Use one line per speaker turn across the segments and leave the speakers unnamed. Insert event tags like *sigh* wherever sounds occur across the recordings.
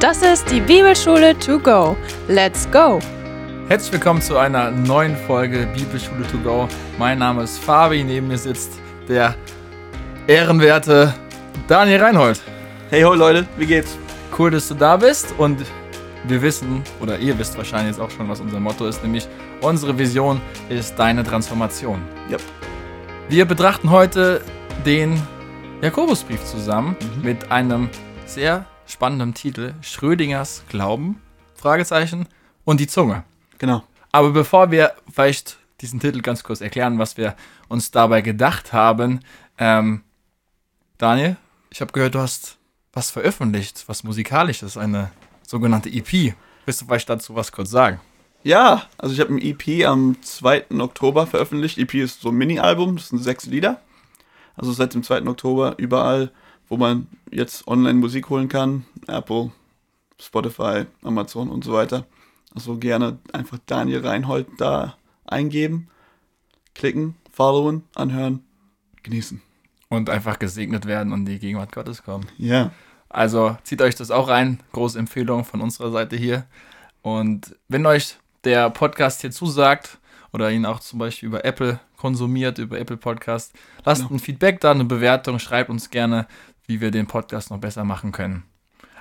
Das ist die Bibelschule to go. Let's go!
Herzlich willkommen zu einer neuen Folge Bibelschule to go. Mein Name ist Fabi, neben mir sitzt der ehrenwerte Daniel Reinhold.
Hey ho Leute, wie geht's?
Cool, dass du da bist und wir wissen, oder ihr wisst wahrscheinlich jetzt auch schon, was unser Motto ist, nämlich unsere Vision ist deine Transformation.
Yep.
Wir betrachten heute den Jakobusbrief zusammen mhm. mit einem sehr spannenden Titel Schrödingers Glauben, Fragezeichen, und die Zunge.
Genau.
Aber bevor wir vielleicht diesen Titel ganz kurz erklären, was wir uns dabei gedacht haben, ähm, Daniel, ich habe gehört, du hast was veröffentlicht, was musikalisches, eine sogenannte EP. Willst du vielleicht dazu was kurz sagen?
Ja, also ich habe ein EP am 2. Oktober veröffentlicht. EP ist so ein Mini-Album, das sind sechs Lieder. Also seit dem 2. Oktober überall, wo man jetzt online Musik holen kann. Apple, Spotify, Amazon und so weiter. Also gerne einfach Daniel Reinhold da eingeben, klicken, followen, anhören, genießen.
Und einfach gesegnet werden und die Gegenwart Gottes kommen.
Ja.
Also zieht euch das auch rein. Große Empfehlung von unserer Seite hier. Und wenn euch der Podcast hier zusagt oder ihn auch zum Beispiel über Apple konsumiert, über Apple Podcast, lasst genau. ein Feedback da, eine Bewertung, schreibt uns gerne, wie wir den Podcast noch besser machen können.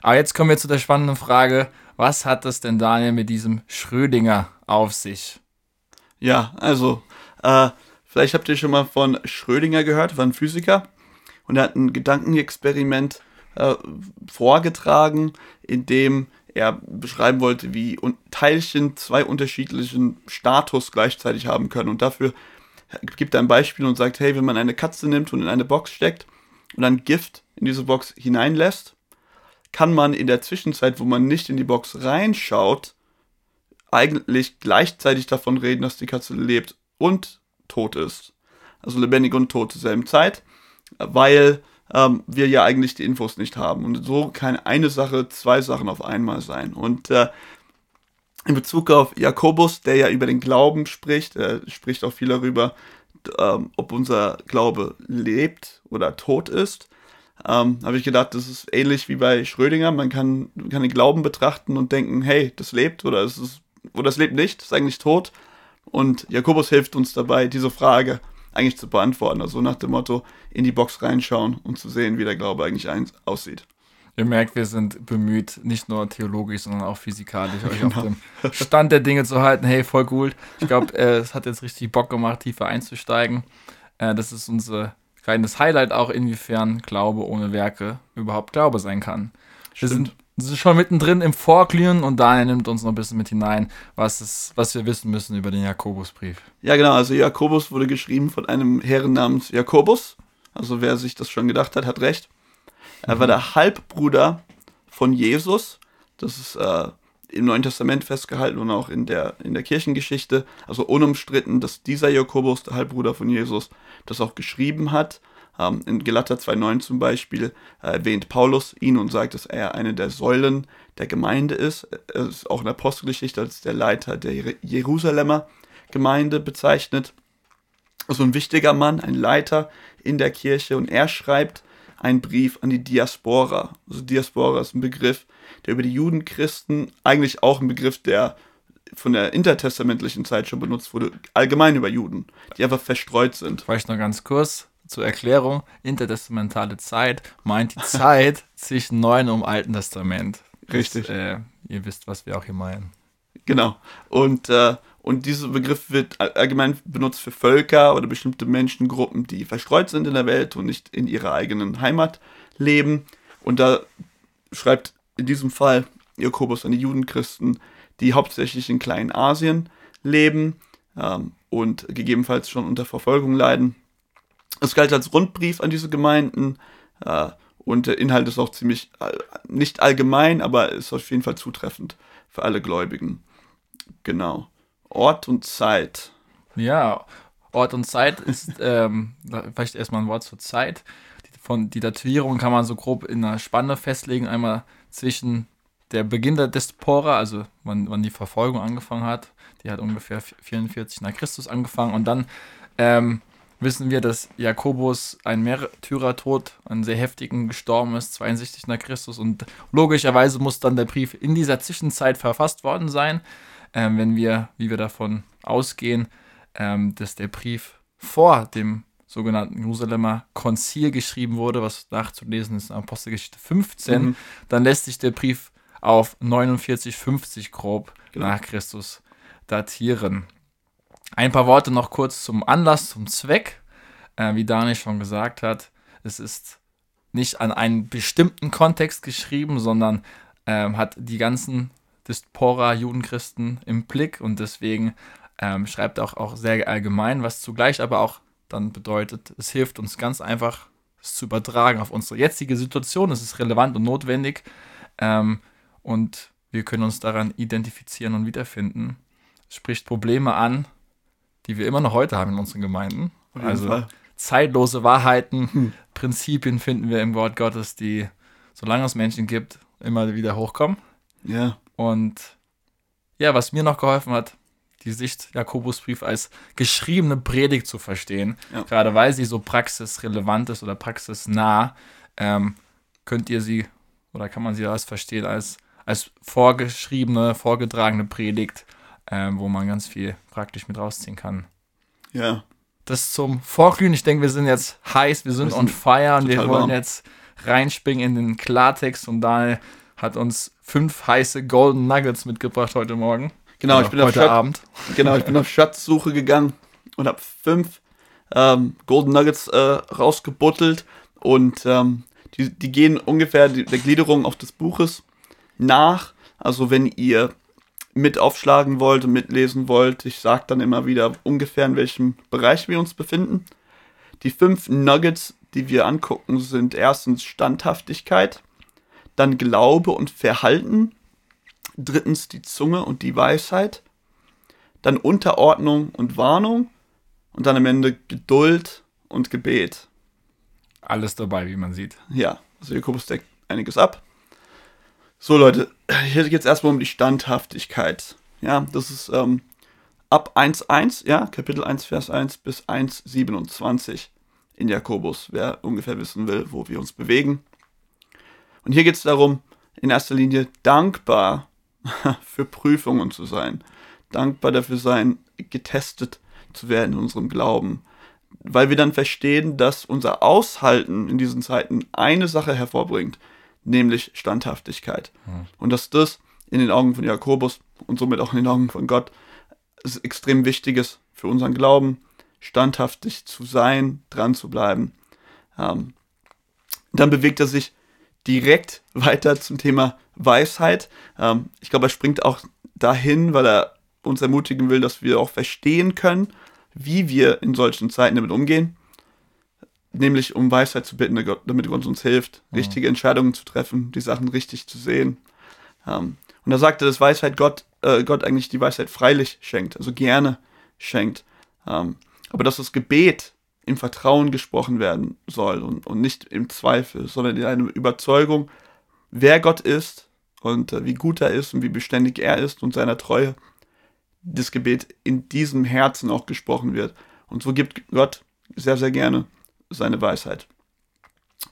Aber jetzt kommen wir zu der spannenden Frage, was hat es denn Daniel mit diesem Schrödinger auf sich?
Ja, also, äh, vielleicht habt ihr schon mal von Schrödinger gehört, war ein Physiker und er hat ein Gedankenexperiment äh, vorgetragen, in dem er beschreiben wollte, wie Teilchen zwei unterschiedlichen Status gleichzeitig haben können. Und dafür gibt er ein Beispiel und sagt, hey, wenn man eine Katze nimmt und in eine Box steckt und dann Gift in diese Box hineinlässt, kann man in der Zwischenzeit, wo man nicht in die Box reinschaut, eigentlich gleichzeitig davon reden, dass die Katze lebt und tot ist. Also lebendig und tot zur selben Zeit, weil ähm, wir ja eigentlich die Infos nicht haben. Und so kann eine Sache zwei Sachen auf einmal sein. Und äh, in Bezug auf Jakobus, der ja über den Glauben spricht, er spricht auch viel darüber, ähm, ob unser Glaube lebt oder tot ist ähm, habe ich gedacht, das ist ähnlich wie bei Schrödinger. Man kann, kann den Glauben betrachten und denken, hey, das lebt oder es ist, oder es lebt nicht, ist eigentlich tot. Und Jakobus hilft uns dabei, diese Frage eigentlich zu beantworten. Also nach dem Motto, in die Box reinschauen und zu sehen, wie der Glaube eigentlich aussieht.
Ihr merkt, wir sind bemüht, nicht nur theologisch, sondern auch physikalisch euch genau. auf dem Stand der Dinge zu halten. Hey, voll cool. Ich glaube, äh, es hat jetzt richtig Bock gemacht, tiefer einzusteigen. Äh, das ist unsere kleines Highlight auch, inwiefern Glaube ohne Werke überhaupt Glaube sein kann. Wir sind, sind, schon mittendrin im Vorglühen und Daniel nimmt uns noch ein bisschen mit hinein, was, ist, was wir wissen müssen über den Jakobusbrief.
Ja, genau. Also Jakobus wurde geschrieben von einem Herren namens Jakobus. Also wer sich das schon gedacht hat, hat recht. Er war mhm. der Halbbruder von Jesus. Das ist äh, im Neuen Testament festgehalten und auch in der, in der Kirchengeschichte, also unumstritten, dass dieser Jakobus, der Halbbruder von Jesus, das auch geschrieben hat. Ähm, in Galater 2,9 zum Beispiel äh, erwähnt Paulus ihn und sagt, dass er eine der Säulen der Gemeinde ist. Er ist auch in der Apostelgeschichte als der Leiter der Jerusalemer Gemeinde bezeichnet. Also ein wichtiger Mann, ein Leiter in der Kirche und er schreibt einen Brief an die Diaspora. Also Diaspora ist ein Begriff, der über die Judenchristen, eigentlich auch ein Begriff, der von der intertestamentlichen Zeit schon benutzt wurde, allgemein über Juden, die einfach verstreut sind.
Vielleicht noch ganz kurz zur Erklärung. Intertestamentale Zeit meint die Zeit *laughs* zwischen Neuen und Alten Testament.
Richtig. Das,
äh, ihr wisst, was wir auch hier meinen.
Genau. Und, äh, und dieser Begriff wird allgemein benutzt für Völker oder bestimmte Menschengruppen, die verstreut sind in der Welt und nicht in ihrer eigenen Heimat leben. Und da schreibt in diesem Fall Jakobus an die Judenchristen, die hauptsächlich in Kleinasien leben ähm, und gegebenenfalls schon unter Verfolgung leiden. Es galt als Rundbrief an diese Gemeinden äh, und der Inhalt ist auch ziemlich, äh, nicht allgemein, aber ist auf jeden Fall zutreffend für alle Gläubigen. Genau. Ort und Zeit.
Ja, Ort und Zeit ist *laughs* ähm, vielleicht erstmal ein Wort zur Zeit. Von die Datierung kann man so grob in einer Spanne festlegen. Einmal zwischen der Beginn der Diaspora, also wann, wann die Verfolgung angefangen hat, die hat ungefähr 44 nach Christus angefangen und dann ähm, wissen wir, dass Jakobus ein Märtyrertod, einen sehr heftigen gestorben ist, 62 nach Christus. Und logischerweise muss dann der Brief in dieser Zwischenzeit verfasst worden sein, ähm, wenn wir, wie wir davon ausgehen, ähm, dass der Brief vor dem sogenannten Jerusalemer Konzil geschrieben wurde, was nachzulesen ist in Apostelgeschichte 15, mhm. dann lässt sich der Brief auf 49, 50 grob genau. nach Christus datieren. Ein paar Worte noch kurz zum Anlass, zum Zweck. Äh, wie Daniel schon gesagt hat, es ist nicht an einen bestimmten Kontext geschrieben, sondern ähm, hat die ganzen Dispora Judenchristen im Blick und deswegen ähm, schreibt er auch, auch sehr allgemein, was zugleich aber auch dann bedeutet, es hilft uns ganz einfach, es zu übertragen auf unsere jetzige Situation. Es ist relevant und notwendig ähm, und wir können uns daran identifizieren und wiederfinden. Es spricht Probleme an, die wir immer noch heute haben in unseren Gemeinden. Also Fall. zeitlose Wahrheiten, hm. Prinzipien finden wir im Wort Gottes, die, solange es Menschen gibt, immer wieder hochkommen.
Ja.
Und ja, was mir noch geholfen hat, die Sicht Jakobusbrief als geschriebene Predigt zu verstehen, ja. gerade weil sie so praxisrelevant ist oder praxisnah, ähm, könnt ihr sie oder kann man sie als verstehen als, als vorgeschriebene, vorgetragene Predigt, ähm, wo man ganz viel praktisch mit rausziehen kann.
Ja.
Das zum Vorglühen. Ich denke, wir sind jetzt heiß, wir sind, wir sind on fire und wir wollen warm. jetzt reinspringen in den Klartext und Daniel hat uns fünf heiße Golden Nuggets mitgebracht heute Morgen.
Genau, ich bin
heute
auf
Abend.
Genau, ich bin auf Schatzsuche gegangen und habe fünf ähm, Golden Nuggets äh, rausgebuttelt und ähm, die, die gehen ungefähr der Gliederung auch des Buches nach. Also wenn ihr mit aufschlagen wollt und mitlesen wollt, ich sage dann immer wieder ungefähr in welchem Bereich wir uns befinden. Die fünf Nuggets, die wir angucken, sind erstens Standhaftigkeit, dann Glaube und Verhalten, drittens die Zunge und die Weisheit, dann Unterordnung und Warnung und dann am Ende Geduld und Gebet.
Alles dabei, wie man sieht.
Ja, also Jakobus deckt einiges ab. So Leute, hier geht es erstmal um die Standhaftigkeit. Ja, das ist ähm, ab 1.1, ja, Kapitel 1, Vers 1 bis 1.27 in Jakobus, wer ungefähr wissen will, wo wir uns bewegen. Und hier geht es darum, in erster Linie dankbar *laughs* für Prüfungen zu sein, dankbar dafür sein, getestet zu werden in unserem Glauben, weil wir dann verstehen, dass unser Aushalten in diesen Zeiten eine Sache hervorbringt, nämlich Standhaftigkeit. Mhm. Und dass das in den Augen von Jakobus und somit auch in den Augen von Gott extrem wichtig ist für unseren Glauben, standhaftig zu sein, dran zu bleiben. Ähm, dann bewegt er sich direkt weiter zum Thema Weisheit. Ähm, ich glaube, er springt auch dahin, weil er uns ermutigen will, dass wir auch verstehen können, wie wir in solchen Zeiten damit umgehen. Nämlich um Weisheit zu bitten, damit Gott uns hilft, mhm. richtige Entscheidungen zu treffen, die Sachen richtig zu sehen. Ähm, und da sagte, dass Weisheit Gott, äh, Gott eigentlich die Weisheit freilich schenkt, also gerne schenkt. Ähm, aber dass das Gebet im Vertrauen gesprochen werden soll und, und nicht im Zweifel, sondern in einer Überzeugung, wer Gott ist und äh, wie gut er ist und wie beständig er ist und seiner Treue, das Gebet in diesem Herzen auch gesprochen wird. Und so gibt Gott sehr, sehr gerne seine Weisheit.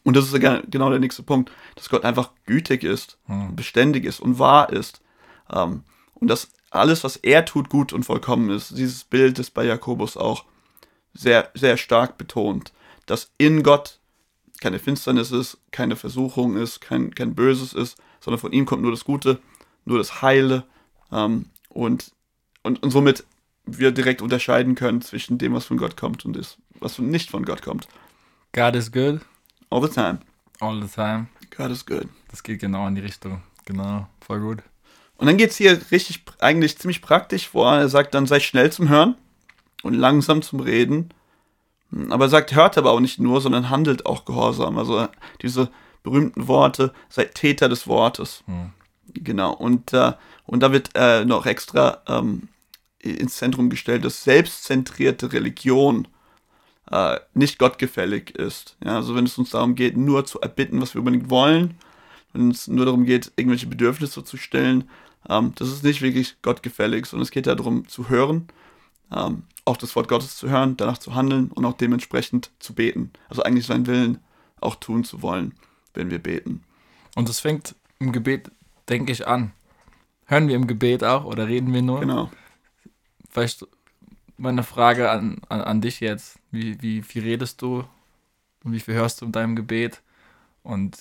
Und das ist genau der nächste Punkt, dass Gott einfach gütig ist, hm. beständig ist und wahr ist. Ähm, und dass alles, was er tut, gut und vollkommen ist. Dieses Bild ist bei Jakobus auch sehr, sehr stark betont, dass in Gott keine Finsternis ist, keine Versuchung ist, kein, kein Böses ist, sondern von ihm kommt nur das Gute, nur das Heile ähm, und, und, und somit wir direkt unterscheiden können zwischen dem, was von Gott kommt und das, was nicht von Gott kommt.
God is good.
All the time.
All the time.
God is good.
Das geht genau in die Richtung. Genau, voll gut.
Und dann geht es hier richtig, eigentlich ziemlich praktisch vor. Er sagt dann, sei schnell zum Hören und langsam zum Reden. Aber er sagt, hört aber auch nicht nur, sondern handelt auch gehorsam. Also diese berühmten Worte, seid Täter des Wortes. Hm. Genau. Und, äh, und da wird äh, noch extra ähm, ins Zentrum gestellt, dass selbstzentrierte Religion äh, nicht gottgefällig ist. Ja, also wenn es uns darum geht, nur zu erbitten, was wir unbedingt wollen, wenn es nur darum geht, irgendwelche Bedürfnisse zu stellen, ähm, das ist nicht wirklich gottgefällig, sondern es geht ja darum zu hören ähm, auch das Wort Gottes zu hören, danach zu handeln und auch dementsprechend zu beten. Also eigentlich seinen Willen auch tun zu wollen, wenn wir beten.
Und das fängt im Gebet, denke ich, an. Hören wir im Gebet auch oder reden wir nur?
Genau.
Vielleicht meine Frage an, an, an dich jetzt. Wie, wie viel redest du und wie viel hörst du in deinem Gebet? Und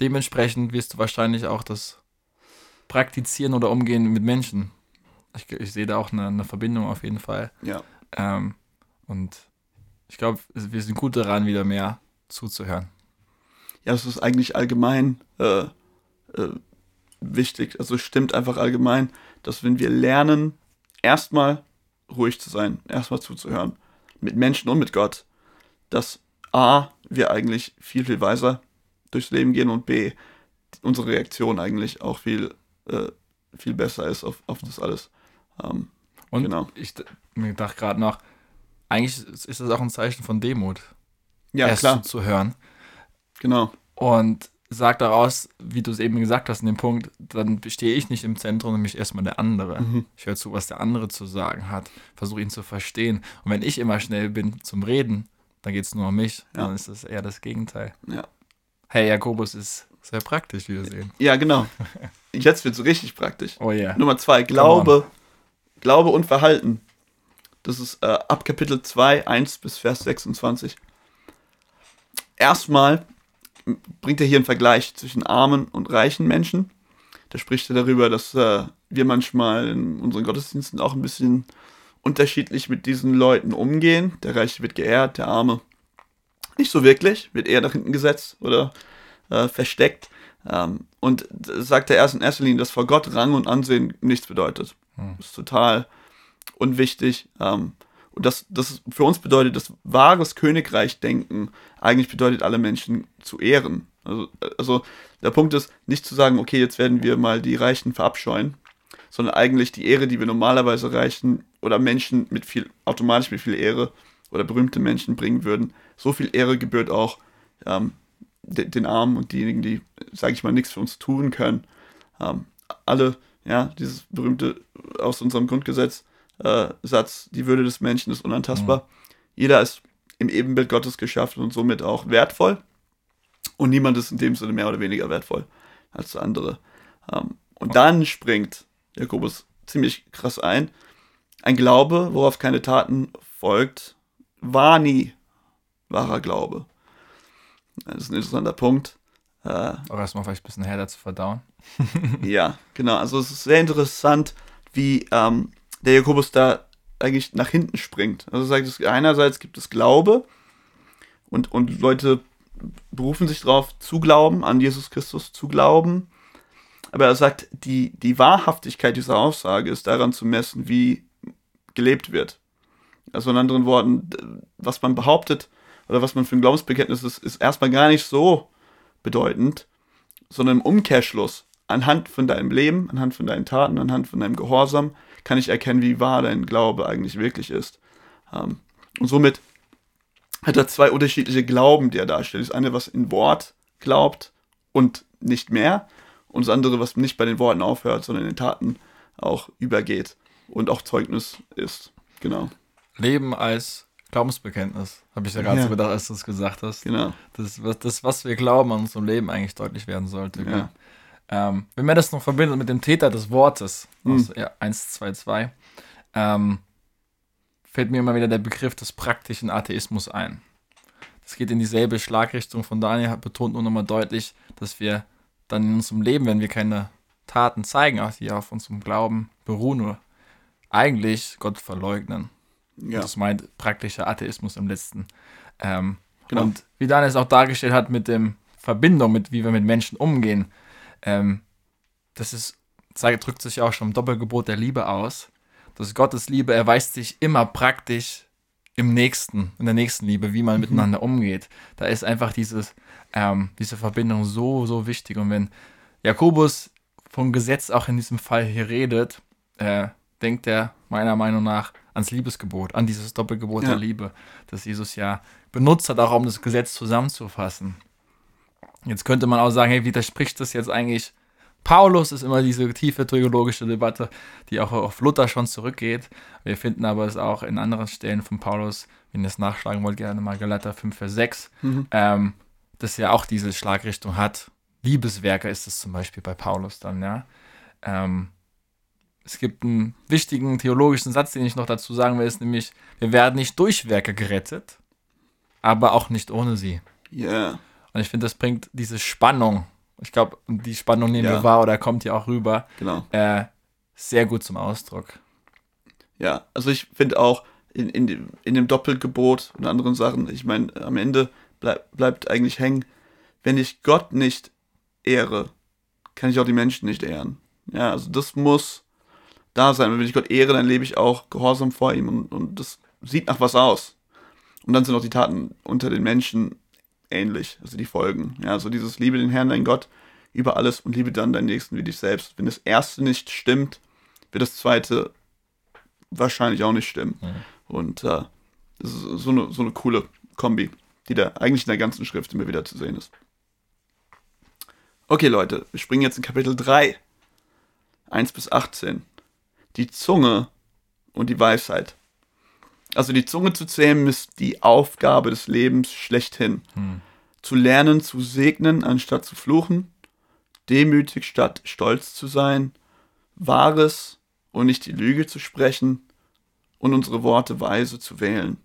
dementsprechend wirst du wahrscheinlich auch das Praktizieren oder Umgehen mit Menschen. Ich, ich sehe da auch eine, eine Verbindung auf jeden Fall.
Ja.
Ähm, und ich glaube, wir sind gut daran, wieder mehr zuzuhören.
Ja, das ist eigentlich allgemein äh, äh, wichtig. Also es stimmt einfach allgemein, dass wenn wir lernen, erstmal ruhig zu sein, erstmal zuzuhören, mit Menschen und mit Gott, dass A, wir eigentlich viel, viel weiser durchs Leben gehen und B, unsere Reaktion eigentlich auch viel, äh, viel besser ist auf, auf das alles. Ähm,
Und
Genau.
ich mir dachte gerade noch, eigentlich ist das auch ein Zeichen von Demut,
ja,
erst
klar,
zuzuhören.
genau.
Und sagt daraus, wie du es eben gesagt hast, in dem Punkt, dann stehe ich nicht im Zentrum, nämlich erstmal der andere.
Mhm.
Ich höre zu, was der andere zu sagen hat, versuche ihn zu verstehen. Und wenn ich immer schnell bin zum Reden, dann geht es nur um mich.
Ja.
Dann ist es eher das Gegenteil.
Ja.
Hey, Jakobus ist sehr praktisch, wie wir sehen.
Ja, genau. Jetzt wird es richtig praktisch.
Oh ja.
Nummer zwei, Glaube, Glaube und Verhalten. Das ist äh, ab Kapitel 2, 1 bis Vers 26. Erstmal bringt er hier einen Vergleich zwischen armen und reichen Menschen. Da spricht er darüber, dass äh, wir manchmal in unseren Gottesdiensten auch ein bisschen unterschiedlich mit diesen Leuten umgehen. Der Reiche wird geehrt, der Arme nicht so wirklich, wird eher nach hinten gesetzt oder äh, versteckt. Ähm, und sagt er erst in erster Linie, dass vor Gott Rang und Ansehen nichts bedeutet. Das ist total unwichtig. Ähm, und das, das für uns bedeutet, dass wahres Königreich-Denken eigentlich bedeutet, alle Menschen zu ehren. Also, also der Punkt ist, nicht zu sagen, okay, jetzt werden wir mal die Reichen verabscheuen, sondern eigentlich die Ehre, die wir normalerweise Reichen oder Menschen mit viel, automatisch mit viel Ehre oder berühmte Menschen bringen würden, so viel Ehre gebührt auch ähm, de, den Armen und diejenigen, die, sage ich mal, nichts für uns tun können. Ähm, alle, ja, dieses berühmte aus unserem Grundgesetz äh, Satz, die Würde des Menschen ist unantastbar. Jeder ist im Ebenbild Gottes geschaffen und somit auch wertvoll. Und niemand ist in dem Sinne mehr oder weniger wertvoll als der andere. Ähm, und dann springt Jakobus ziemlich krass ein. Ein Glaube, worauf keine Taten folgt, war nie wahrer Glaube. Das ist ein interessanter Punkt. Äh,
Aber erstmal vielleicht ein bisschen härter zu verdauen.
ja, genau. Also es ist sehr interessant, wie ähm, der Jakobus da eigentlich nach hinten springt. Also sagt, es, einerseits gibt es Glaube und, und Leute berufen sich darauf zu glauben, an Jesus Christus zu glauben. Aber er sagt, die, die Wahrhaftigkeit dieser Aussage ist daran zu messen, wie gelebt wird. Also in anderen Worten, was man behauptet oder was man für ein Glaubensbekenntnis ist, ist erstmal gar nicht so bedeutend, sondern im Umkehrschluss, anhand von deinem Leben, anhand von deinen Taten, anhand von deinem Gehorsam, kann ich erkennen, wie wahr dein Glaube eigentlich wirklich ist. Ähm, und somit hat er zwei unterschiedliche Glauben, die er darstellt. Das eine, was in Wort glaubt und nicht mehr, und das andere, was nicht bei den Worten aufhört, sondern in den Taten auch übergeht und auch Zeugnis ist. Genau,
Leben als Glaubensbekenntnis, habe ich ja gerade
Ja.
so gedacht, als du es gesagt hast.
genau.
Das, was, das, was wir glauben an unserem Leben eigentlich deutlich werden sollte.
Ja.
gell? Ähm, wenn man das noch verbindet mit dem Täter des Wortes,
Hm.
aus ja, 1, 2, 2, ähm, fällt mir immer wieder der Begriff des praktischen Atheismus ein. Das geht in dieselbe Schlagrichtung von Daniel, betont nur nochmal deutlich, dass wir dann in unserem Leben, wenn wir keine Taten zeigen, auch die auf unserem Glauben beruhen, nur eigentlich Gott verleugnen.
Ja,
Das meint praktischer Atheismus im letzten. Ähm,
Genau.
Und wie Daniel es auch dargestellt hat mit dem Verbindung, mit wie wir mit Menschen umgehen, ähm, das ist, zeigt, drückt sich auch schon im Doppelgebot der Liebe aus. Dass Gottes Liebe erweist sich immer praktisch im Nächsten, in der nächsten Liebe, wie man miteinander umgeht. Da ist einfach dieses, ähm, diese Verbindung so, so wichtig. Und wenn Jakobus vom Gesetz auch in diesem Fall hier redet, äh, denkt er meiner Meinung nach ans Liebesgebot, an dieses Doppelgebot
Ja.
der Liebe, das Jesus ja benutzt hat, auch um das Gesetz zusammenzufassen. Jetzt könnte man auch sagen, hey, widerspricht das jetzt eigentlich Paulus ist immer diese tiefe theologische Debatte, die auch auf Luther schon zurückgeht. Wir finden aber es auch in anderen Stellen von Paulus, wenn ihr es nachschlagen wollt, gerne mal Galater 5, Vers 6,
Mhm.
ähm, das ja auch diese Schlagrichtung hat. Liebeswerke ist es zum Beispiel bei Paulus dann, ja. Ähm, es gibt einen wichtigen theologischen Satz, den ich noch dazu sagen will, ist nämlich, wir werden nicht durch Werke gerettet, aber auch nicht ohne sie.
Yeah.
Und ich finde, das bringt diese Spannung, ich glaube, die Spannung nehmen
Ja.
wir wahr oder kommt hier auch rüber,
Genau.
äh, sehr gut zum Ausdruck.
Ja, also ich finde auch in, in, dem, in dem Doppelgebot und anderen Sachen, ich meine, am Ende bleib, bleibt eigentlich hängen, wenn ich Gott nicht ehre, kann ich auch die Menschen nicht ehren. Ja, also das muss da sein. Und wenn ich Gott ehre, dann lebe ich auch gehorsam vor ihm und, und das sieht nach was aus. Und dann sind auch die Taten unter den Menschen ähnlich, also die Folgen. Ja, also dieses Liebe den Herrn, dein Gott, über alles und liebe dann deinen Nächsten wie dich selbst. Wenn das erste nicht stimmt, wird das zweite wahrscheinlich auch nicht stimmen. Und äh, das ist so eine, so eine coole Kombi, die da eigentlich in der ganzen Schrift immer wieder zu sehen ist. Okay, Leute, wir springen jetzt in Kapitel 3, 1 bis 18. Die Zunge und die Weisheit. Also die Zunge zu zähmen ist die Aufgabe des Lebens schlechthin. Zu lernen, zu segnen, anstatt zu fluchen, demütig statt stolz zu sein, Wahres und nicht die Lüge zu sprechen und unsere Worte weise zu wählen.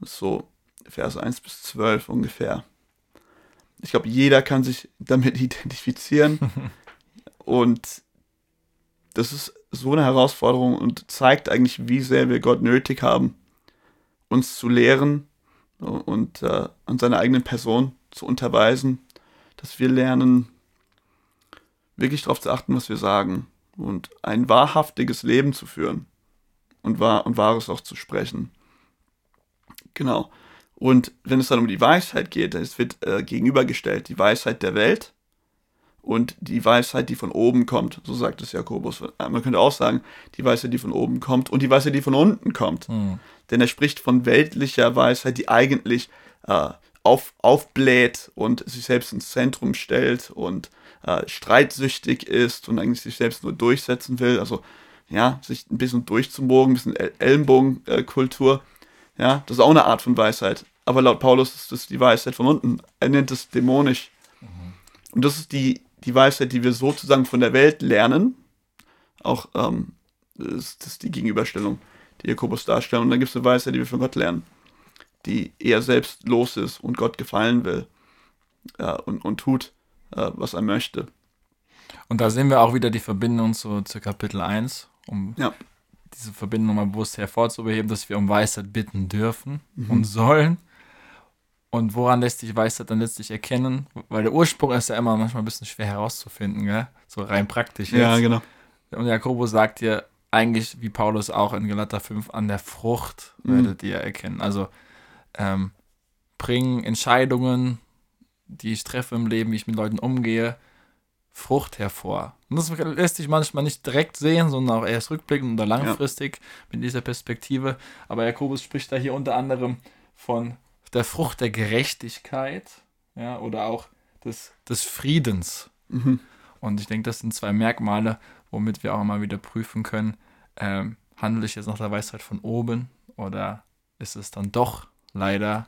So Vers 1 bis 12 ungefähr. Ich glaube, jeder kann sich damit *laughs* identifizieren. *laughs* und das ist so eine Herausforderung und zeigt eigentlich, wie sehr wir Gott nötig haben, uns zu lehren und äh, an seiner eigenen Person zu unterweisen, dass wir lernen, wirklich darauf zu achten, was wir sagen und ein wahrhaftiges Leben zu führen und, wahr, und Wahres auch zu sprechen. Genau. Und wenn es dann um die Weisheit geht, es wird äh, gegenübergestellt die Weisheit der Welt und die Weisheit, die von oben kommt. So sagt es Jakobus. Äh, Man könnte auch sagen, die Weisheit, die von oben kommt und die Weisheit, die von unten kommt. Denn er spricht von weltlicher Weisheit, die eigentlich äh, auf, aufbläht und sich selbst ins Zentrum stellt und äh, streitsüchtig ist und eigentlich sich selbst nur durchsetzen will. Also ja, sich ein bisschen durchzumogen, ein bisschen El Ellenbogenkultur. ja, das ist auch eine Art von Weisheit. Aber laut Paulus ist das die Weisheit von unten. Er nennt es dämonisch. Und das ist die, die Weisheit, die wir sozusagen von der Welt lernen. Auch ähm, das, das ist die Gegenüberstellung, die Jakobus darstellt. Und dann gibt es eine Weisheit, die wir von Gott lernen, die eher selbstlos ist und Gott gefallen will äh, und, und tut, äh, was er möchte.
Und da sehen wir auch wieder die Verbindung zu, zu Kapitel 1, um
Ja.
diese Verbindung mal bewusst hervorzuheben, dass wir um Weisheit bitten dürfen und sollen. Und woran lässt sich Weisheit dann letztlich erkennen? Weil der Ursprung ist ja immer manchmal ein bisschen schwer herauszufinden, gell? so rein praktisch. jetzt.
genau.
Und Jakobus sagt dir eigentlich, wie Paulus auch in Galater 5, an der Frucht werdet ihr erkennen. Also ähm, bringen Entscheidungen, die ich treffe im Leben, wie ich mit Leuten umgehe, Frucht hervor. Und das lässt sich manchmal nicht direkt sehen, sondern auch erst rückblickend oder langfristig mit dieser Perspektive. Aber Jakobus spricht da hier unter anderem von der Frucht der Gerechtigkeit ja, oder auch des, des Friedens.
Mhm.
Und ich denke, das sind zwei Merkmale, womit wir auch mal wieder prüfen können, ähm, handle ich jetzt nach der Weisheit von oben oder ist es dann doch leider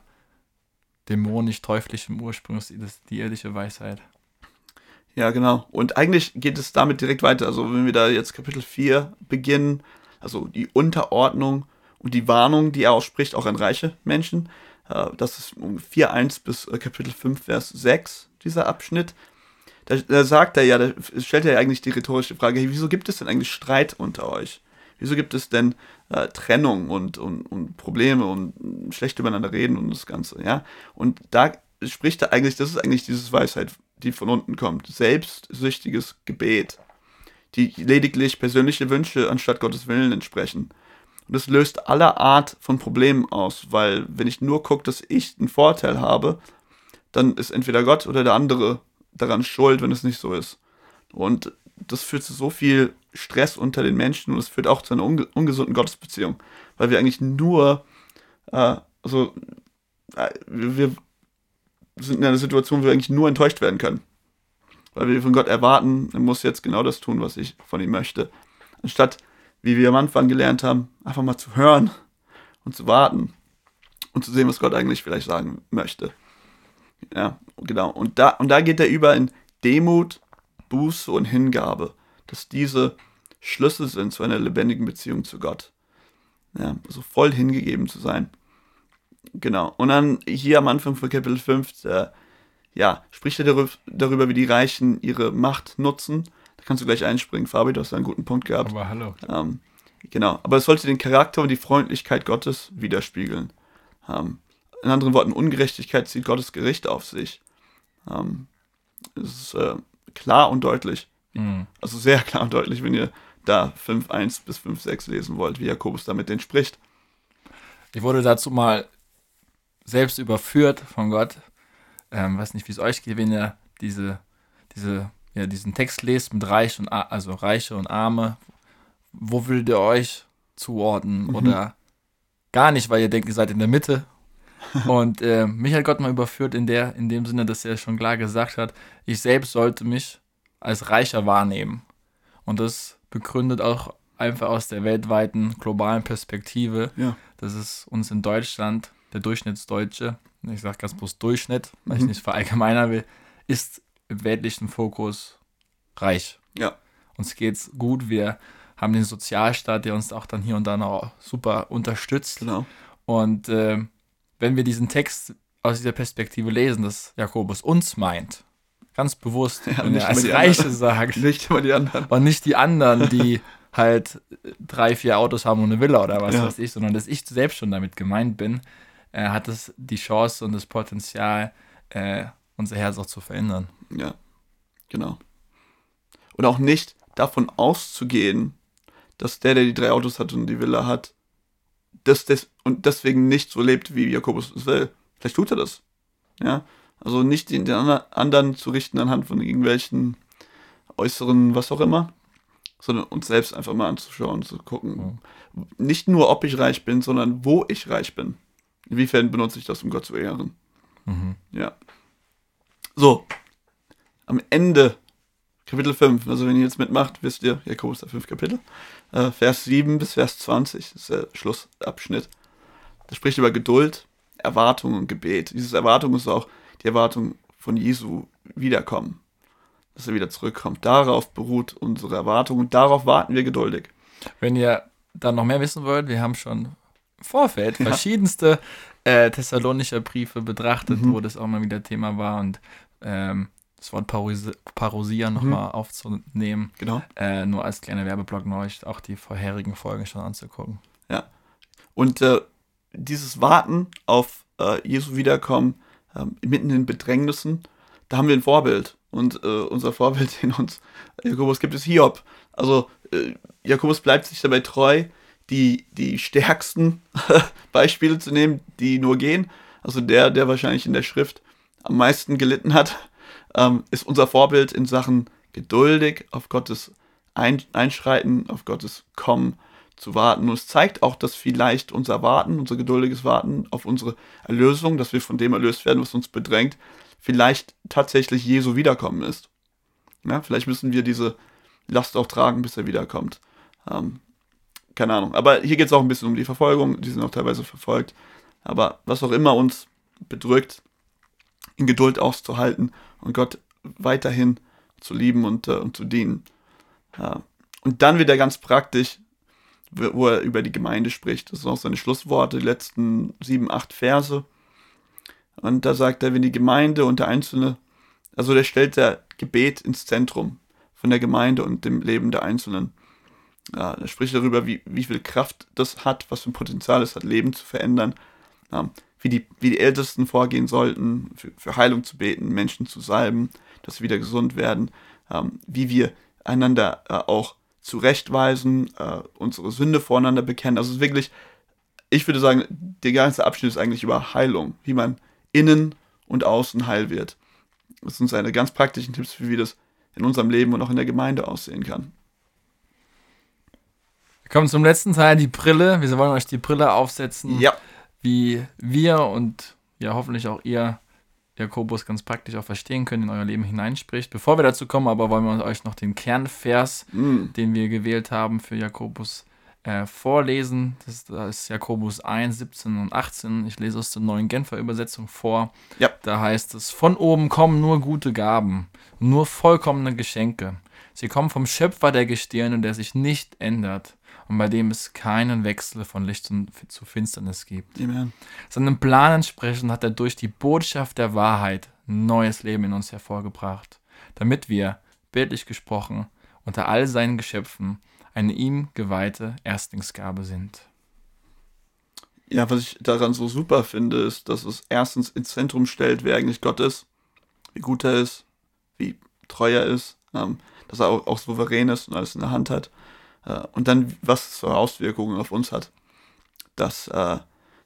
dämonisch, teuflisch im Ursprung, ist die irdische Weisheit?
Ja, genau. Und eigentlich geht es damit direkt weiter. Also wenn wir da jetzt Kapitel 4 beginnen, also die Unterordnung und die Warnung, die er ausspricht, auch an reiche Menschen. Äh, Das ist um 4.1 bis äh, Kapitel 5, Vers 6, dieser Abschnitt. Da, da sagt er ja, da stellt er ja eigentlich die rhetorische Frage, hey, wieso gibt es denn eigentlich Streit unter euch? Wieso gibt es denn äh, Trennung und, und, und Probleme und schlecht übereinander reden und das Ganze, ja? Und da spricht er eigentlich, das ist eigentlich diese Weisheit, die von unten kommt. Selbstsüchtiges Gebet, die lediglich persönliche Wünsche anstatt Gottes Willen entsprechen. Und das löst aller Art von Problemen aus, weil wenn ich nur gucke, dass ich einen Vorteil habe, dann ist entweder Gott oder der andere daran schuld, wenn es nicht so ist. Und das führt zu so viel Stress unter den Menschen und es führt auch zu einer unge ungesunden Gottesbeziehung, weil wir eigentlich nur, äh, also äh, wir sind in einer Situation, wo wir eigentlich nur enttäuscht werden können. weil wir von Gott erwarten, er muss jetzt genau das tun, was ich von ihm möchte. Anstatt, wie wir am Anfang gelernt haben, einfach mal zu hören und zu warten und zu sehen, was Gott eigentlich vielleicht sagen möchte. Ja, genau. Und da, und da geht er über in Demut, Buße und Hingabe, dass diese Schlüssel sind zu einer lebendigen Beziehung zu Gott. Ja, also voll hingegeben zu sein. Genau. Und dann hier am Anfang von Kapitel 5, äh, ja, spricht er darüber, darüber, wie die Reichen ihre Macht nutzen. Kannst du gleich einspringen, Fabi, du hast einen guten Punkt gehabt.
Aber hallo.
Ähm, genau. Aber es sollte den Charakter und die Freundlichkeit Gottes widerspiegeln. Ähm, in anderen Worten, Ungerechtigkeit zieht Gottes Gericht auf sich. Ähm, es ist äh, klar und deutlich.
Mhm.
Also sehr *laughs* klar und deutlich, wenn ihr da 5.1 bis 5.6 lesen wollt, wie Jakobus damit den spricht.
Ich wurde dazu mal selbst überführt von Gott. Ähm, weiß nicht, wie es euch geht, wenn ihr diese, diese, ja, diesen Text lest mit Reich und also Reiche und Arme. Wo würdet ihr euch zuordnen?
Mhm.
Oder gar nicht, weil ihr denkt, ihr seid in der Mitte. *laughs* und äh, mich hat Gott mal überführt in, der, in dem Sinne, dass er schon klar gesagt hat, ich selbst sollte mich als Reicher wahrnehmen. Und das begründet auch einfach aus der weltweiten globalen Perspektive,
Ja.
dass es uns in Deutschland, der Durchschnittsdeutsche, ich sage ganz bloß Durchschnitt, weil ich
Mhm.
nicht verallgemeinern will, ist weltlichen Fokus reich.
Ja.
Uns geht's gut, wir haben den Sozialstaat, der uns auch dann hier und da noch super unterstützt.
Genau.
Und äh, wenn wir diesen Text aus dieser Perspektive lesen, dass Jakobus uns meint, ganz bewusst,
Ja,
wenn er als Reiche
anderen.
sagt,
Nicht immer die anderen.
und nicht die anderen, die halt drei, vier Autos haben und eine Villa oder was
Ja.
weiß ich, sondern dass ich selbst schon damit gemeint bin, äh, hat es die Chance und das Potenzial, äh, unser Herz auch zu verändern.
Ja, genau. Und auch nicht davon auszugehen, dass der, der die drei Autos hat und die Villa hat, das, des, und deswegen nicht so lebt, wie Jakobus es will. Vielleicht tut er das. Ja, also nicht den, den ander- anderen zu richten anhand von irgendwelchen äußeren, was auch immer, sondern uns selbst einfach mal anzuschauen und zu gucken. Nicht nur, ob ich reich bin, sondern wo ich reich bin. Inwiefern benutze ich das, um Gott zu ehren?
Mhm.
Ja. So, am Ende, Kapitel 5, also wenn ihr jetzt mitmacht, wisst ihr, Jakobus hat 5 Kapitel, äh, Vers 7 bis Vers 20, das ist der Schlussabschnitt. Da spricht über Geduld, Erwartung und Gebet. Dieses Erwartung ist auch die Erwartung von Jesu Wiederkommen, dass er wieder zurückkommt. Darauf beruht unsere Erwartung und darauf warten wir geduldig.
Wenn ihr da noch mehr wissen wollt, wir haben schon im Vorfeld verschiedenste äh, Thessalonischer Briefe betrachtet,
Mhm.
wo das auch mal wieder Thema war und ähm, das Wort Parosi Parosia nochmal aufzunehmen.
Genau.
Äh, nur als kleiner Werbeblock euch auch die vorherigen Folgen schon anzugucken.
Und äh, dieses Warten auf äh, Jesu Wiederkommen ähm, mitten in Bedrängnissen, da haben wir ein Vorbild. Und äh, unser Vorbild in uns, Jakobus, gibt es Hiob. Also äh, Jakobus bleibt sich dabei treu, die, die stärksten *laughs* Beispiele zu nehmen, die nur gehen. Also der, der wahrscheinlich in der Schrift am meisten gelitten hat, ähm, ist unser Vorbild in Sachen geduldig auf Gottes Ein Einschreiten, auf Gottes Kommen zu warten. Und es zeigt auch, dass vielleicht unser Warten, unser geduldiges Warten auf unsere Erlösung, dass wir von dem erlöst werden, was uns bedrängt, vielleicht tatsächlich Jesu Wiederkommen ist. Ja, vielleicht müssen wir diese Last auch tragen, bis er wiederkommt. Ähm, keine Ahnung. Aber hier geht es auch ein bisschen um die Verfolgung. Die sind auch teilweise verfolgt. Aber was auch immer uns bedrückt, in Geduld auszuhalten und Gott weiterhin zu lieben und, äh, und zu dienen. Ja. Und dann wird er ganz praktisch, wo wo er über die Gemeinde spricht. Das sind auch seine Schlussworte, die letzten sieben, acht Verse. Und da sagt er, wenn die Gemeinde und der Einzelne, also der stellt der Gebet ins Zentrum von der Gemeinde und dem Leben der Einzelnen. Ja, er spricht darüber, wie, wie viel Kraft das hat, was für ein Potenzial es hat, Leben zu verändern. Ja, wie, die, wie die Ältesten vorgehen sollten, für, für Heilung zu beten, Menschen zu salben, dass sie wieder gesund werden. Ähm, wie wir einander äh, auch zurechtweisen, äh, unsere Sünde voreinander bekennen. Also es ist wirklich, ich würde sagen, der ganze Abschnitt ist eigentlich über Heilung, wie man innen und außen heil wird. Das sind seine ganz praktischen Tipps, wie das in unserem Leben und auch in der Gemeinde aussehen kann.
Wir kommen zum letzten Teil, die Brille. Wir wollen euch die Brille aufsetzen,
Ja,
wie wir und ja hoffentlich auch ihr Jakobus ganz praktisch auch verstehen könnt, in euer Leben hineinspricht. Bevor wir dazu kommen, aber wollen wir euch noch den Kernvers,
Mm.
den wir gewählt haben für Jakobus, äh, vorlesen. Das, das ist Jakobus 1, 17 und 18. Ich lese aus der neuen Genfer Übersetzung vor.
Ja.
Da heißt es, von oben kommen nur gute Gaben, nur vollkommene Geschenke. Sie kommen vom Schöpfer der Gestirne, der sich nicht ändert und bei dem es keinen Wechsel von Licht zu Finsternis gibt.
Amen.
Seinem Plan entsprechend hat er durch die Botschaft der Wahrheit neues Leben in uns hervorgebracht, damit wir, bildlich gesprochen, unter all seinen Geschöpfen eine ihm geweihte Erstlingsgabe sind.
Ja, was ich daran so super finde, ist, dass es erstens ins Zentrum stellt, wer eigentlich Gott ist, wie gut er ist, wie treu er ist, ähm, dass er auch, auch souverän ist und alles in der Hand hat. Äh, und dann, was es für Auswirkungen auf uns hat. Dass, äh,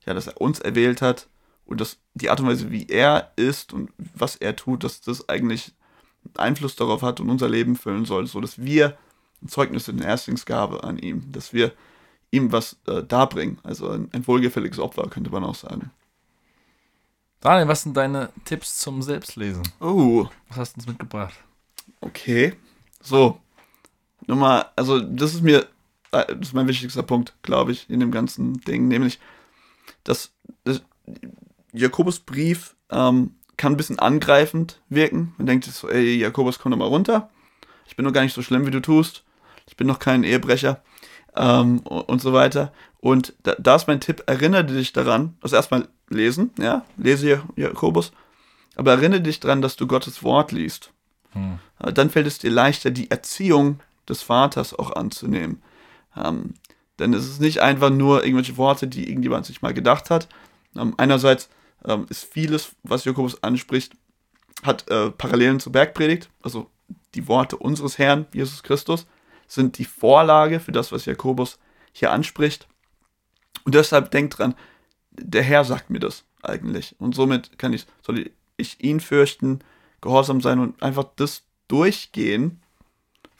ja, dass er uns erwählt hat und dass die Art und Weise, wie er ist und was er tut, dass das eigentlich Einfluss darauf hat und unser Leben füllen soll, so dass wir ein Zeugnis sind, eine Erstlingsgabe an ihm, dass wir ihm was äh, darbringen. Also ein, ein wohlgefälliges Opfer, könnte man auch sagen.
Daniel, was sind deine Tipps zum Selbstlesen?
Oh,
Was hast du uns mitgebracht?
okay. So. Nummer, also das ist mir, äh, das ist mein wichtigster Punkt, glaube ich, in dem ganzen Ding, nämlich, dass das Jakobusbrief ähm, kann ein bisschen angreifend wirken. Man denkt so, ey, Jakobus, komm doch mal runter. Ich bin noch gar nicht so schlimm, wie du tust. Ich bin noch kein Ehebrecher. Ähm, und, so weiter. Und da, da ist mein Tipp, erinnere dich daran, also erstmal lesen, ja, lese Ja- Jakobus, aber erinnere dich daran, dass du Gottes Wort liest.
Hm.
Dann fällt es dir leichter, die Erziehung des Vaters auch anzunehmen. Ähm, denn es ist nicht einfach nur irgendwelche Worte, die irgendjemand sich mal gedacht hat. Ähm, einerseits ähm, ist vieles, was Jakobus anspricht, hat äh, Parallelen zur Bergpredigt. Also die Worte unseres Herrn, Jesus Christus, sind die Vorlage für das, was Jakobus hier anspricht. Und deshalb denkt dran, der Herr sagt mir das eigentlich. Und somit kann ich, soll ich ihn fürchten, gehorsam sein und einfach das durchgehen,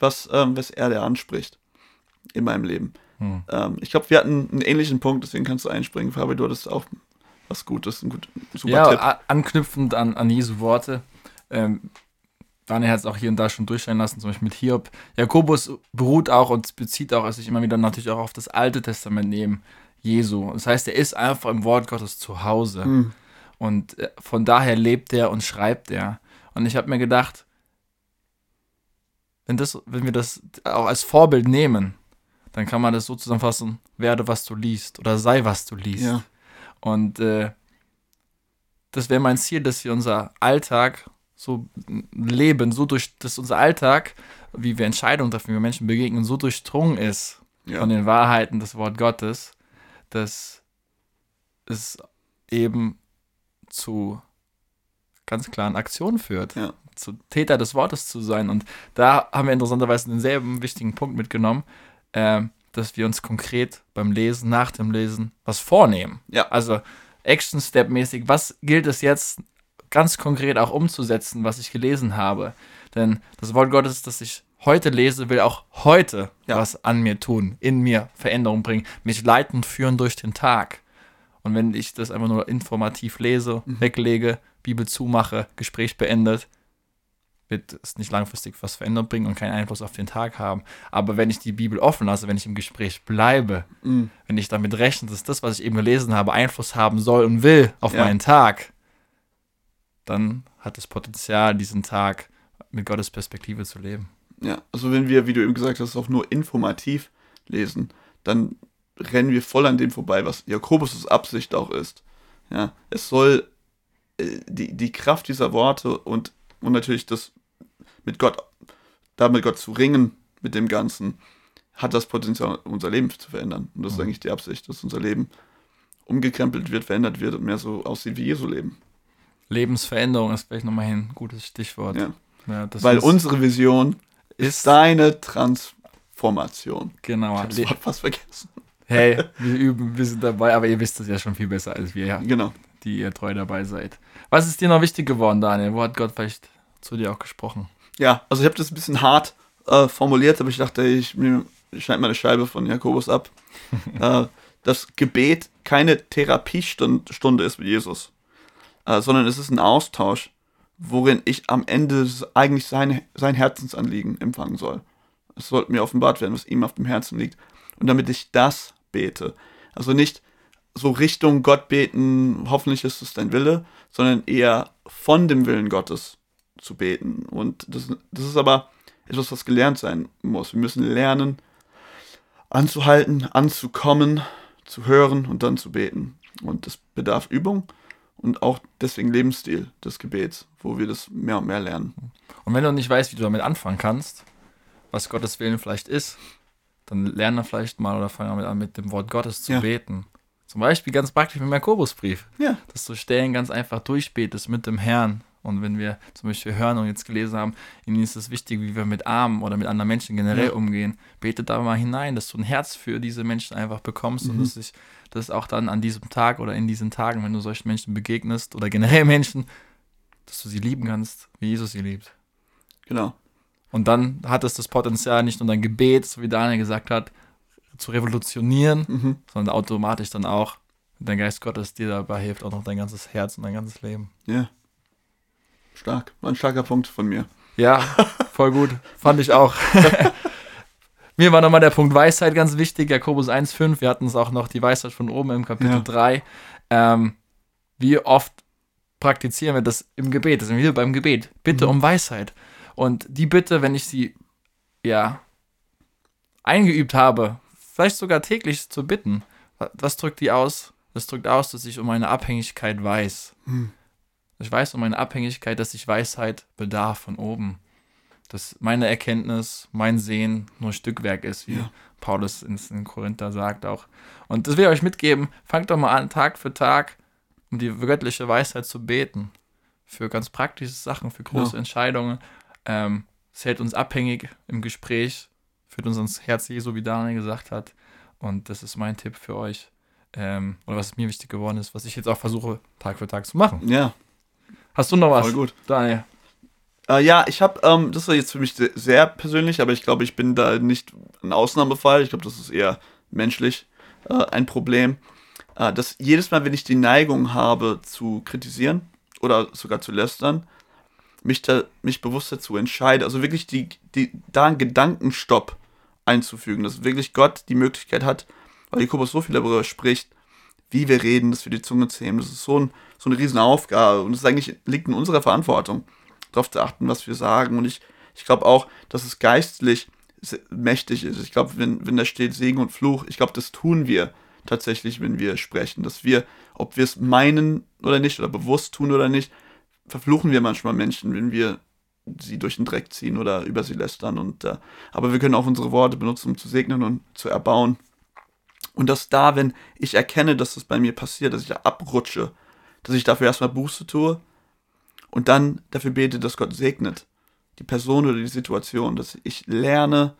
was, ähm, was er da anspricht in meinem Leben.
Hm.
Ähm, ich glaube, wir hatten einen ähnlichen Punkt, deswegen kannst du einspringen, Fabi, du hattest auch was Gutes, ein gut, super
ja,
Tipp.
anknüpfend an, an Jesu Worte. Ähm, Daniel hat es auch hier und da schon durchscheinen lassen, zum Beispiel mit Hiob. Jakobus beruht auch und bezieht auch sich immer wieder natürlich auch auf das Alte Testament neben Jesu. Das heißt, er ist einfach im Wort Gottes zu Hause.
Hm.
Und äh, von daher lebt er und schreibt er. Und ich habe mir gedacht, wenn, das, wenn wir das auch als Vorbild nehmen, dann kann man das so zusammenfassen, werde, was du liest oder sei, was du liest.
Ja.
Und äh, das wäre mein Ziel, dass wir unser Alltag so leben, so durch, dass unser Alltag, wie wir Entscheidungen treffen, wie wir Menschen begegnen, so durchdrungen ist
Ja.
von den Wahrheiten des Wort Gottes, dass es eben zu ganz klaren Aktionen führt,
Ja.
Zu Täter des Wortes zu sein. Und da haben wir interessanterweise denselben wichtigen Punkt mitgenommen, ähm, dass wir uns konkret beim Lesen, nach dem Lesen, was vornehmen.
Ja.
Also Action-Step-mäßig, was gilt es jetzt ganz konkret auch umzusetzen, was ich gelesen habe? Denn das Wort Gottes, das ich heute lese, will auch heute
Ja.
was an mir tun, in mir Veränderung bringen, mich leiten, führen durch den Tag. Und wenn ich das einfach nur informativ lese,
Mhm.
weglege, Bibel zumache, Gespräch beendet, wird es nicht langfristig was verändert bringen und keinen Einfluss auf den Tag haben. Aber wenn ich die Bibel offen lasse, wenn ich im Gespräch bleibe,
Mhm.
wenn ich damit rechne, dass das, was ich eben gelesen habe, Einfluss haben soll und will auf
Ja.
meinen Tag, dann hat es Potenzial, diesen Tag mit Gottes Perspektive zu leben.
Ja, also wenn wir, wie du eben gesagt hast, auch nur informativ lesen, dann rennen wir voll an dem vorbei, was Jakobus' Absicht auch ist. Ja, es soll äh, die, die Kraft dieser Worte und, und natürlich das mit Gott, damit Gott zu ringen mit dem Ganzen, hat das Potenzial, unser Leben zu verändern. Und das ist
Mhm.
eigentlich die Absicht, dass unser Leben umgekrempelt wird, verändert wird und mehr so aussieht wie Jesu Leben.
Lebensveränderung ist vielleicht nochmal ein gutes Stichwort.
Ja.
Ja, das
Weil unsere Vision ist
ist
seine Transformation.
genau.
Ich habe das Wort fast vergessen.
Hey, wir üben, wir sind dabei, aber ihr wisst es ja schon viel besser als wir, ja,
Genau.
die ihr treu dabei seid. Was ist dir noch wichtig geworden, Daniel? Wo hat Gott vielleicht zu dir auch gesprochen?
Ja, also ich habe das ein bisschen hart äh, formuliert, aber ich dachte, ich, ich schneide mal eine Scheibe von Jakobus ab. *laughs* äh, das Gebet keine Therapiestunde Stunde ist mit Jesus. äh, sondern es ist ein Austausch, worin ich am Ende eigentlich sein, sein Herzensanliegen empfangen soll. Es sollte mir offenbart werden, was ihm auf dem Herzen liegt. Und damit ich das bete. Also nicht so Richtung Gott beten, hoffentlich ist es dein Wille, sondern eher von dem Willen Gottes zu beten. Und das, das ist aber etwas, was gelernt sein muss. Wir müssen lernen, anzuhalten, anzukommen, zu hören und dann zu beten. Und das bedarf Übung und auch deswegen Lebensstil des Gebets, wo wir das mehr und mehr lernen.
Und wenn du nicht weißt, wie du damit anfangen kannst, was Gottes Willen vielleicht ist, dann lerne vielleicht mal oder fange damit an, mit dem Wort Gottes zu ja. beten. Zum Beispiel ganz praktisch mit dem Jakobusbrief.
Ja.
Dass du Stellen ganz einfach durchbetest mit dem Herrn. Und wenn wir zum Beispiel hören und jetzt gelesen haben, ihnen ist es wichtig, wie wir mit Armen oder mit anderen Menschen generell ja. umgehen, bete da mal hinein, dass du ein Herz für diese Menschen einfach bekommst mhm. und dass sich das auch dann an diesem Tag oder in diesen Tagen, wenn du solchen Menschen begegnest oder generell Menschen, dass du sie lieben kannst, wie Jesus sie liebt.
Genau.
Und dann hat es das Potenzial, nicht nur dein Gebet, so wie Daniel gesagt hat, zu revolutionieren, mhm. sondern automatisch dann auch, dein Geist Gottes dir dabei hilft, auch noch dein ganzes Herz und dein ganzes Leben.
Ja. Stark. War ein starker Punkt von mir.
Ja, voll gut. Fand ich auch. *laughs* Mir war nochmal der Punkt Weisheit ganz wichtig, Jakobus 1,5. Wir hatten es auch noch die Weisheit von oben im Kapitel ja. 3. Ähm, wie oft praktizieren wir das im Gebet? Das sind wir beim Gebet. Bitte mhm. um Weisheit. Und die Bitte, wenn ich sie ja eingeübt habe, vielleicht sogar täglich zu bitten, was drückt die aus? Das drückt aus, dass ich um meine Abhängigkeit weiß. Hm. Ich weiß um meine Abhängigkeit, dass ich Weisheit bedarf von oben. Dass meine Erkenntnis, mein Sehen nur Stückwerk ist, wie ja. Paulus in Korinther sagt auch. Und das will ich euch mitgeben. Fangt doch mal an, Tag für Tag, um die göttliche Weisheit zu beten. Für ganz praktische Sachen, für große ja. Entscheidungen. Ähm, es hält uns abhängig im Gespräch, führt uns ans Herz Jesu, wie Daniel gesagt hat. Und das ist mein Tipp für euch. Ähm, oder was mir wichtig geworden ist, was ich jetzt auch versuche, Tag für Tag zu machen.
Ja.
Hast du noch was?
Voll gut.
Daniel.
Äh, ja, ich habe, ähm, das ist jetzt für mich sehr persönlich, aber ich glaube, ich bin da nicht ein Ausnahmefall. Ich glaube, das ist eher menschlich äh, ein Problem. Äh, dass jedes Mal, wenn ich die Neigung habe zu kritisieren oder sogar zu lästern, mich, da, mich bewusst dazu entscheide, also wirklich die, die, da einen Gedankenstopp einzufügen, dass wirklich Gott die Möglichkeit hat, weil Jakobus so viel darüber spricht, wie wir reden, dass wir die Zunge zähmen. Das ist so, ein, so eine riesen Aufgabe und es eigentlich liegt in unserer Verantwortung, darauf zu achten, was wir sagen. Und ich, ich glaube auch, dass es geistlich mächtig ist. Ich glaube, wenn, wenn da steht Segen und Fluch, ich glaube, das tun wir tatsächlich, wenn wir sprechen. Dass wir, ob wir es meinen oder nicht, oder bewusst tun oder nicht, verfluchen wir manchmal Menschen, wenn wir sie durch den Dreck ziehen oder über sie lästern. Und, äh, aber wir können auch unsere Worte benutzen, um zu segnen und zu erbauen. Und dass da, wenn ich erkenne, dass das bei mir passiert, dass ich da abrutsche, dass ich dafür erstmal Buße tue und dann dafür bete, dass Gott segnet. Die Person oder die Situation, dass ich lerne,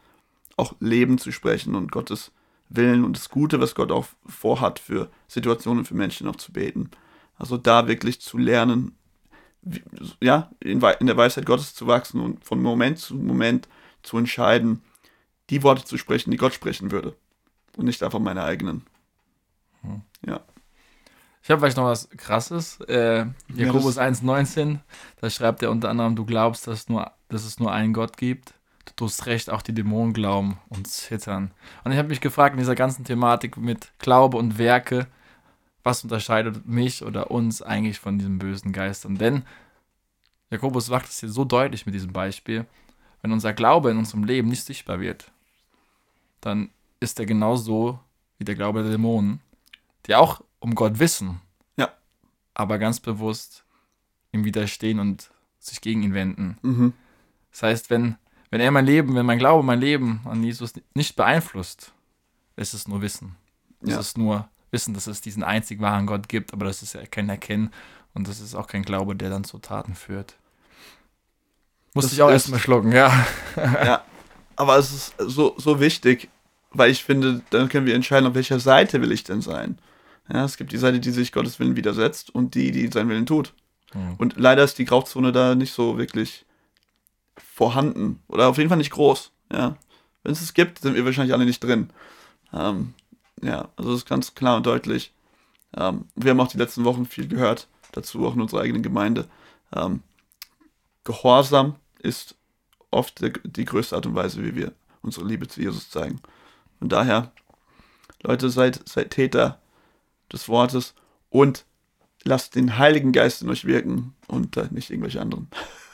auch Leben zu sprechen und Gottes Willen und das Gute, was Gott auch vorhat für Situationen, für Menschen auch zu beten. Also da wirklich zu lernen, ja, in, in der Weisheit Gottes zu wachsen und von Moment zu Moment zu entscheiden, die Worte zu sprechen, die Gott sprechen würde. Und nicht einfach meine eigenen. Hm. Ja.
Ich habe vielleicht noch was Krasses. Äh, Jakobus ja, 1,19, da schreibt er unter anderem, du glaubst, dass, nur, dass es nur einen Gott gibt. Du tust recht, auch die Dämonen glauben und zittern. Und ich habe mich gefragt in dieser ganzen Thematik mit Glaube und Werke, was unterscheidet mich oder uns eigentlich von diesen bösen Geistern? Denn Jakobus sagt es hier so deutlich mit diesem Beispiel, wenn unser Glaube in unserem Leben nicht sichtbar wird, dann ist er genauso wie der Glaube der Dämonen, die auch um Gott wissen,
ja.
aber ganz bewusst ihm widerstehen und sich gegen ihn wenden.
Mhm.
Das heißt, wenn, wenn er mein Leben, wenn mein Glaube mein Leben an Jesus nicht beeinflusst, ist es nur Wissen. Es ja. ist nur wissen, dass es diesen einzig wahren Gott gibt, aber das ist ja kein Erkennen und das ist auch kein Glaube, der dann zu Taten führt. Musste ich auch erstmal schlucken, ja.
ja, aber es ist so, so wichtig, weil ich finde, dann können wir entscheiden, auf welcher Seite will ich denn sein. Ja, es gibt die Seite, die sich Gottes Willen widersetzt und die, die seinen Willen tut. Mhm. Und leider ist die Grauzone da nicht so wirklich vorhanden oder auf jeden Fall nicht groß. Ja, wenn es es gibt, sind wir wahrscheinlich alle nicht drin. Ähm, ja, also das ist ganz klar und deutlich. Ähm, wir haben auch die letzten Wochen viel gehört dazu auch in unserer eigenen Gemeinde. Ähm, Gehorsam ist oft die, die größte Art und Weise, wie wir unsere Liebe zu Jesus zeigen. Von daher, Leute, seid, seid Täter des Wortes und lasst den Heiligen Geist in euch wirken und äh, nicht irgendwelche anderen.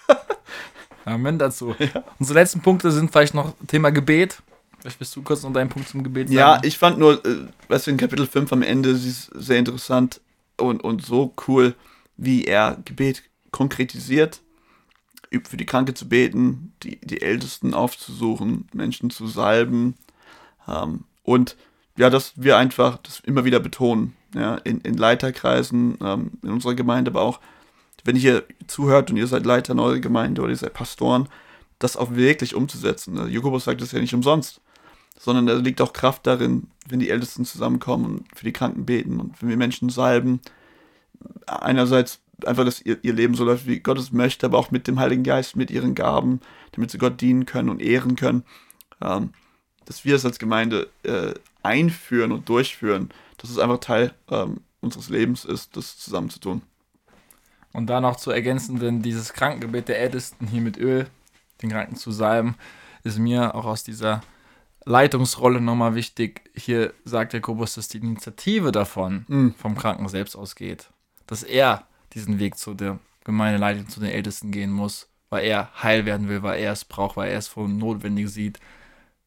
*laughs*
Amen dazu. *laughs* Ja. Unsere letzten Punkte sind vielleicht noch Thema Gebet. Vielleicht willst du kurz noch deinen Punkt zum Gebet sagen.
Ja, ich fand nur, äh, weißt du, in Kapitel 5 am Ende, sie ist sehr interessant und, und so cool, wie er Gebet konkretisiert, für die Kranke zu beten, die, die Ältesten aufzusuchen, Menschen zu salben ähm, und ja, dass wir einfach das immer wieder betonen, ja, in, in Leiterkreisen, ähm, in unserer Gemeinde, aber auch, wenn ihr zuhört und ihr seid Leiter in eurer Gemeinde oder ihr seid Pastoren, das auch wirklich umzusetzen. Jakobus sagt das ja nicht umsonst sondern da liegt auch Kraft darin, wenn die Ältesten zusammenkommen und für die Kranken beten und wenn wir Menschen salben. Einerseits einfach, dass ihr, ihr Leben so läuft, wie Gott es möchte, aber auch mit dem Heiligen Geist, mit ihren Gaben, damit sie Gott dienen können und ehren können. Ähm, dass wir es als Gemeinde äh, einführen und durchführen, dass es einfach Teil ähm, unseres Lebens ist, das zusammen zu tun.
Und da noch zu ergänzen, denn dieses Krankengebet der Ältesten hier mit Öl, den Kranken zu salben, ist mir auch aus dieser Leitungsrolle nochmal wichtig. Hier sagt Jakobus, dass die Initiative davon mhm. vom Kranken selbst ausgeht. Dass er diesen Weg zu der Gemeindeleitung, zu den Ältesten gehen muss, weil er heil werden will, weil er es braucht, weil er es für notwendig sieht.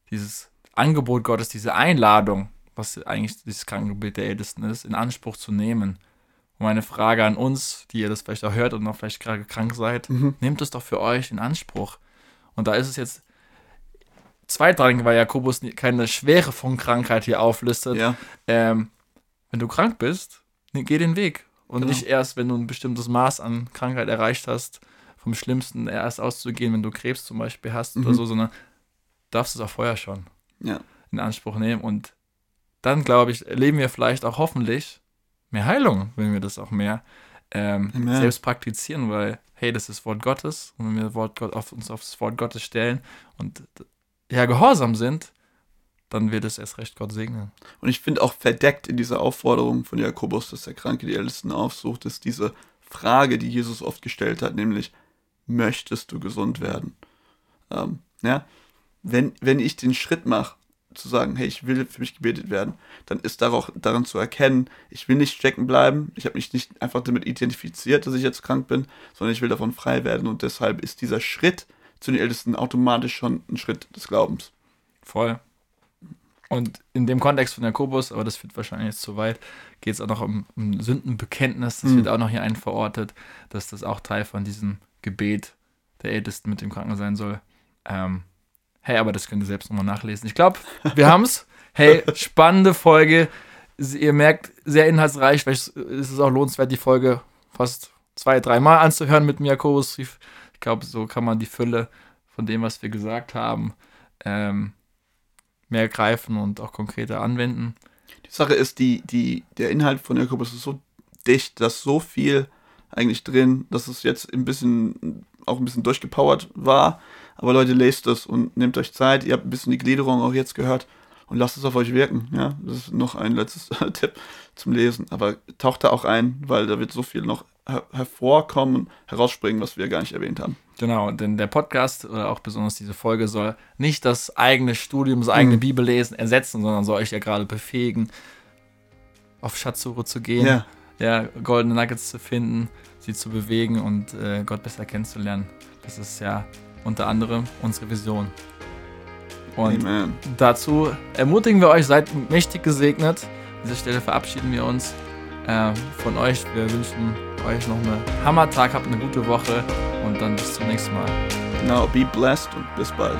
Dieses Angebot Gottes, diese Einladung, was eigentlich dieses Krankengebet der Ältesten ist, in Anspruch zu nehmen. Und meine Frage an uns, die ihr das vielleicht auch hört und noch vielleicht gerade krank seid, mhm. nehmt es doch für euch in Anspruch. Und da ist es jetzt zweitrangig, weil Jakobus keine Schwere von Krankheit hier auflistet. Ja. Ähm, wenn du krank bist, geh den Weg. Und genau. nicht erst, wenn du ein bestimmtes Maß an Krankheit erreicht hast, vom Schlimmsten erst auszugehen, wenn du Krebs zum Beispiel hast mhm. oder so, sondern darfst es auch vorher schon ja. in Anspruch nehmen. Und dann, glaube ich, erleben wir vielleicht auch hoffentlich mehr Heilung, wenn wir das auch mehr ähm, selbst praktizieren, weil, hey, das ist Wort Gottes und wenn wir Wort Gott auf uns aufs Wort Gottes stellen und ja, gehorsam sind, dann wird es erst recht Gott segnen.
Und ich finde auch verdeckt in dieser Aufforderung von Jakobus, dass der Kranke die Ältesten aufsucht, ist diese Frage, die Jesus oft gestellt hat, nämlich, möchtest du gesund werden? Ähm, ja, wenn, wenn ich den Schritt mache, zu sagen, hey, ich will für mich gebetet werden, dann ist darauf, daran zu erkennen, ich will nicht stecken bleiben, ich habe mich nicht einfach damit identifiziert, dass ich jetzt krank bin, sondern ich will davon frei werden und deshalb ist dieser Schritt, zu den Ältesten automatisch schon ein Schritt des Glaubens.
Voll. Und in dem Kontext von Jakobus, aber das führt wahrscheinlich jetzt zu weit, geht es auch noch um, um Sündenbekenntnis. Das mhm. wird auch noch hier ein verortet, dass das auch Teil von diesem Gebet der Ältesten mit dem Kranken sein soll. Ähm, hey, aber das könnt ihr selbst nochmal nachlesen. Ich glaube, wir haben es. Hey, spannende Folge. Ihr merkt, sehr inhaltsreich. Vielleicht ist es auch lohnenswert, die Folge fast zwei, dreimal anzuhören mit dem Jakobusbrief glaube, so kann man die Fülle von dem, was wir gesagt haben, ähm, mehr greifen und auch konkreter anwenden.
Die Sache ist, die, die, der Inhalt von Jakobus ist so dicht, dass so viel eigentlich drin, dass es jetzt ein bisschen auch ein bisschen durchgepowert war. Aber Leute, lest es und nehmt euch Zeit. Ihr habt ein bisschen die Gliederung auch jetzt gehört und lasst es auf euch wirken. Ja, das ist noch ein letztes *laughs* Tipp zum Lesen. Aber taucht da auch ein, weil da wird so viel noch her hervorkommen, herausspringen, was wir gar nicht erwähnt haben.
Genau, denn der Podcast oder auch besonders diese Folge soll nicht das eigene Studium, das eigene mhm. Bibellesen ersetzen, sondern soll euch ja gerade befähigen, auf Schatzsuche zu gehen, ja. ja. goldene Nuggets zu finden, sie zu bewegen und äh, Gott besser kennenzulernen. Das ist ja unter anderem unsere Vision. Und Amen. dazu ermutigen wir euch, seid mächtig gesegnet. An dieser Stelle verabschieden wir uns äh, von euch. Wir wünschen euch noch einen Hammertag, habt eine gute Woche und dann bis zum nächsten Mal.
Genau, be blessed und bis bald.